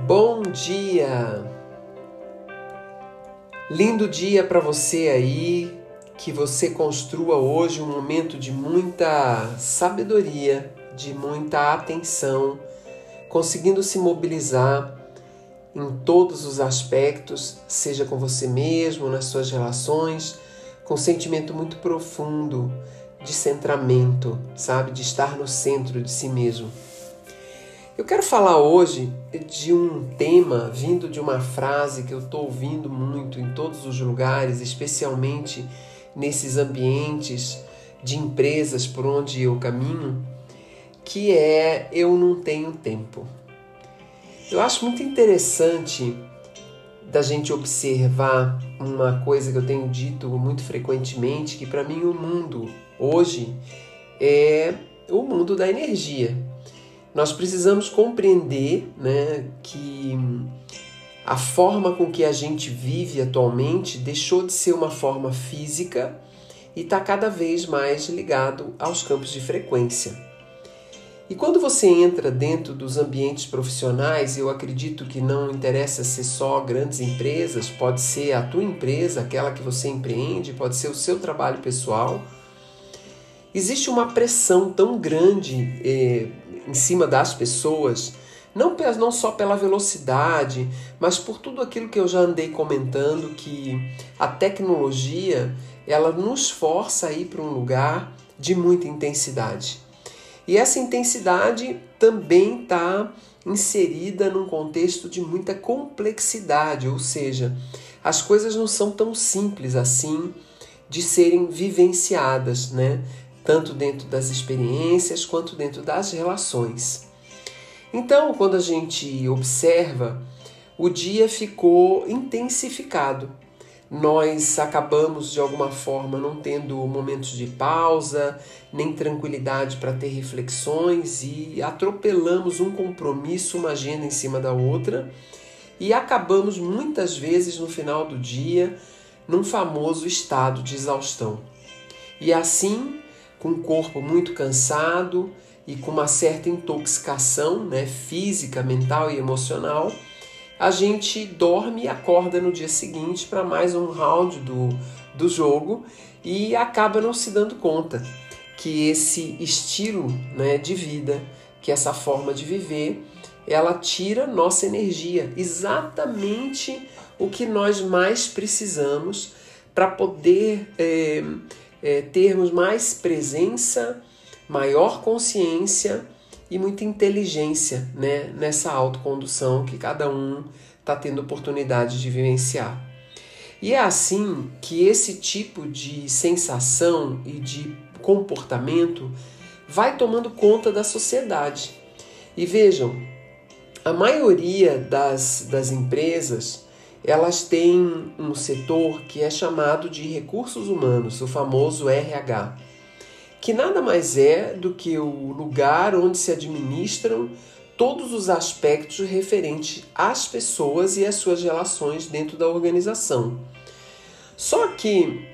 Bom dia! Lindo dia para você aí, que você construa hoje um momento de muita sabedoria, de muita atenção, conseguindo se mobilizar em todos os aspectos, seja com você mesmo, nas suas relações, com um sentimento muito profundo de centramento, sabe? De estar no centro de si mesmo. Eu quero falar hoje de um tema vindo de uma frase que eu estou ouvindo muito em todos os lugares, especialmente nesses ambientes de empresas por onde eu caminho, que é eu não tenho tempo. Eu acho muito interessante da gente observar uma coisa que eu tenho dito muito frequentemente, que para mim o mundo hoje é o mundo da energia nós precisamos compreender né, que a forma com que a gente vive atualmente deixou de ser uma forma física e está cada vez mais ligado aos campos de frequência. E quando você entra dentro dos ambientes profissionais, eu acredito que não interessa ser só grandes empresas, pode ser a tua empresa, aquela que você empreende, pode ser o seu trabalho pessoal. Existe uma pressão tão grande eh, em cima das pessoas, não, não só pela velocidade, mas por tudo aquilo que eu já andei comentando, que a tecnologia ela nos força a ir para um lugar de muita intensidade. E essa intensidade também está inserida num contexto de muita complexidade, ou seja, as coisas não são tão simples assim de serem vivenciadas, né? Tanto dentro das experiências quanto dentro das relações. Então, quando a gente observa, o dia ficou intensificado. Nós acabamos de alguma forma não tendo momentos de pausa, nem tranquilidade para ter reflexões e atropelamos um compromisso, uma agenda em cima da outra e acabamos muitas vezes no final do dia num famoso estado de exaustão. E assim com o corpo muito cansado e com uma certa intoxicação né, física, mental e emocional, a gente dorme e acorda no dia seguinte para mais um round do, do jogo e acaba não se dando conta que esse estilo né, de vida, que essa forma de viver, ela tira nossa energia, exatamente o que nós mais precisamos para poder é, é, termos mais presença, maior consciência e muita inteligência né, nessa autocondução que cada um está tendo oportunidade de vivenciar. E é assim que esse tipo de sensação e de comportamento vai tomando conta da sociedade. E vejam, a maioria das, das empresas elas têm um setor que é chamado de recursos humanos, o famoso RH, que nada mais é do que o lugar onde se administram todos os aspectos referentes às pessoas e às suas relações dentro da organização. Só que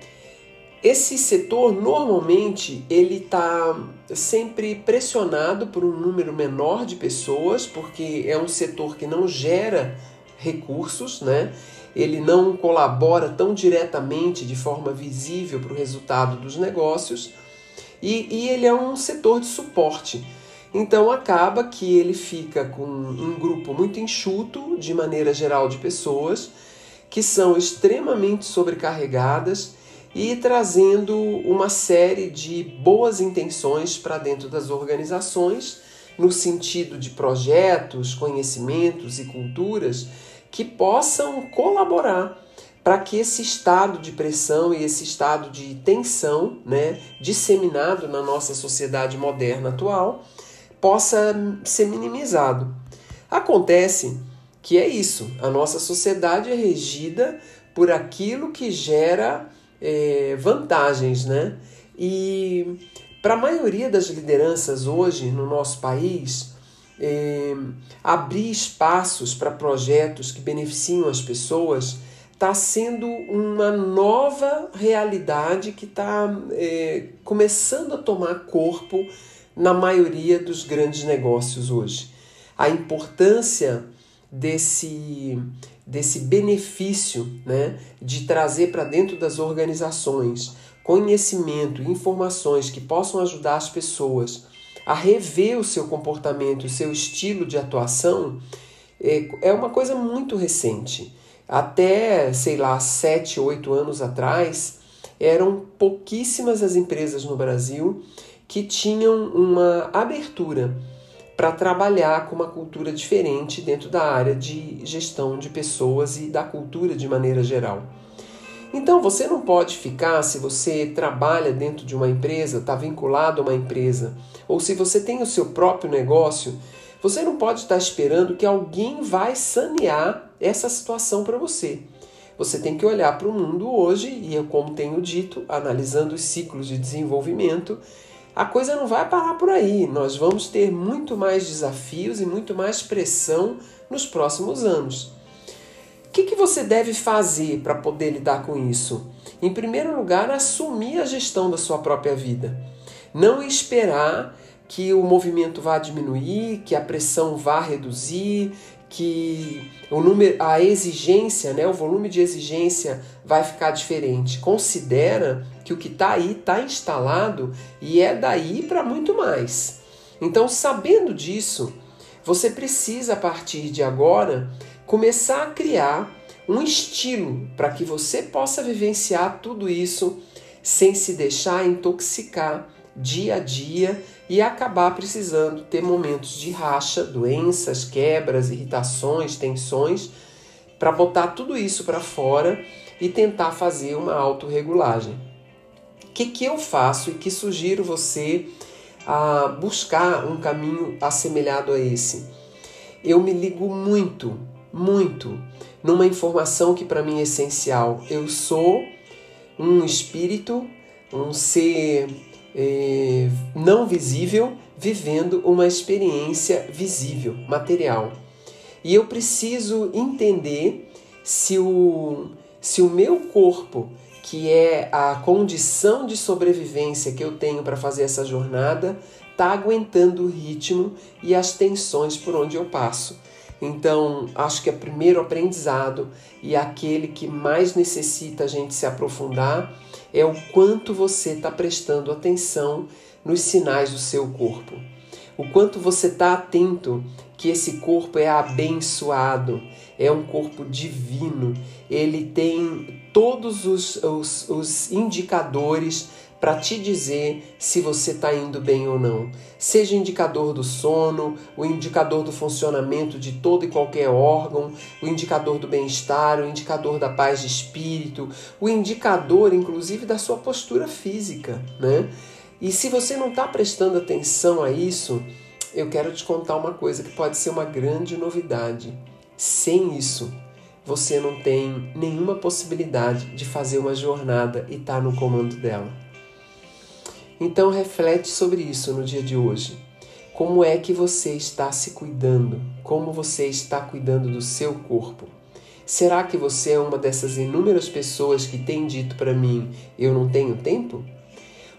esse setor normalmente ele está sempre pressionado por um número menor de pessoas, porque é um setor que não gera recursos, né? ele não colabora tão diretamente de forma visível para o resultado dos negócios e, e ele é um setor de suporte. Então acaba que ele fica com um grupo muito enxuto, de maneira geral, de pessoas que são extremamente sobrecarregadas e trazendo uma série de boas intenções para dentro das organizações, no sentido de projetos, conhecimentos e culturas que possam colaborar para que esse estado de pressão e esse estado de tensão, né, disseminado na nossa sociedade moderna atual, possa ser minimizado. Acontece que é isso, a nossa sociedade é regida por aquilo que gera é, vantagens, né? E para a maioria das lideranças hoje no nosso país, é, abrir espaços para projetos que beneficiam as pessoas está sendo uma nova realidade que está é, começando a tomar corpo na maioria dos grandes negócios hoje. A importância desse, desse benefício né, de trazer para dentro das organizações conhecimento, informações que possam ajudar as pessoas a rever o seu comportamento, o seu estilo de atuação, é, é uma coisa muito recente. Até, sei lá, sete, oito anos atrás, eram pouquíssimas as empresas no Brasil que tinham uma abertura para trabalhar com uma cultura diferente dentro da área de gestão de pessoas e da cultura de maneira geral. Então você não pode ficar, se você trabalha dentro de uma empresa, está vinculado a uma empresa, ou se você tem o seu próprio negócio, você não pode estar esperando que alguém vai sanear essa situação para você. Você tem que olhar para o mundo hoje e, eu, como tenho dito, analisando os ciclos de desenvolvimento, a coisa não vai parar por aí. Nós vamos ter muito mais desafios e muito mais pressão nos próximos anos. Que, que você deve fazer para poder lidar com isso? Em primeiro lugar, assumir a gestão da sua própria vida. Não esperar que o movimento vá diminuir, que a pressão vá reduzir, que o número, a exigência, né, o volume de exigência vai ficar diferente. Considera que o que está aí está instalado e é daí para muito mais. Então, sabendo disso, você precisa a partir de agora começar a criar um estilo para que você possa vivenciar tudo isso sem se deixar intoxicar dia a dia e acabar precisando ter momentos de racha, doenças, quebras, irritações, tensões, para botar tudo isso para fora e tentar fazer uma autorregulagem. O que, que eu faço e que sugiro você a buscar um caminho assemelhado a esse? Eu me ligo muito muito numa informação que para mim é essencial. Eu sou um espírito, um ser é, não visível, vivendo uma experiência visível, material. E eu preciso entender se o, se o meu corpo, que é a condição de sobrevivência que eu tenho para fazer essa jornada, está aguentando o ritmo e as tensões por onde eu passo. Então, acho que é o primeiro aprendizado e aquele que mais necessita a gente se aprofundar é o quanto você está prestando atenção nos sinais do seu corpo. O quanto você está atento que esse corpo é abençoado, é um corpo divino, ele tem todos os, os, os indicadores para te dizer se você está indo bem ou não. Seja indicador do sono, o indicador do funcionamento de todo e qualquer órgão, o indicador do bem-estar, o indicador da paz de espírito, o indicador, inclusive, da sua postura física, né? E se você não está prestando atenção a isso, eu quero te contar uma coisa que pode ser uma grande novidade. Sem isso, você não tem nenhuma possibilidade de fazer uma jornada e estar tá no comando dela. Então reflete sobre isso no dia de hoje. Como é que você está se cuidando? Como você está cuidando do seu corpo? Será que você é uma dessas inúmeras pessoas que tem dito para mim: eu não tenho tempo?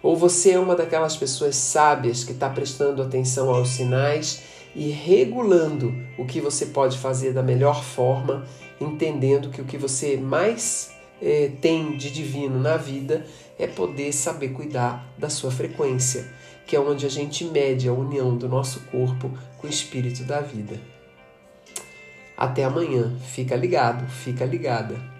Ou você é uma daquelas pessoas sábias que está prestando atenção aos sinais e regulando o que você pode fazer da melhor forma, entendendo que o que você mais eh, tem de divino na vida é poder saber cuidar da sua frequência, que é onde a gente mede a união do nosso corpo com o espírito da vida. Até amanhã. Fica ligado, fica ligada.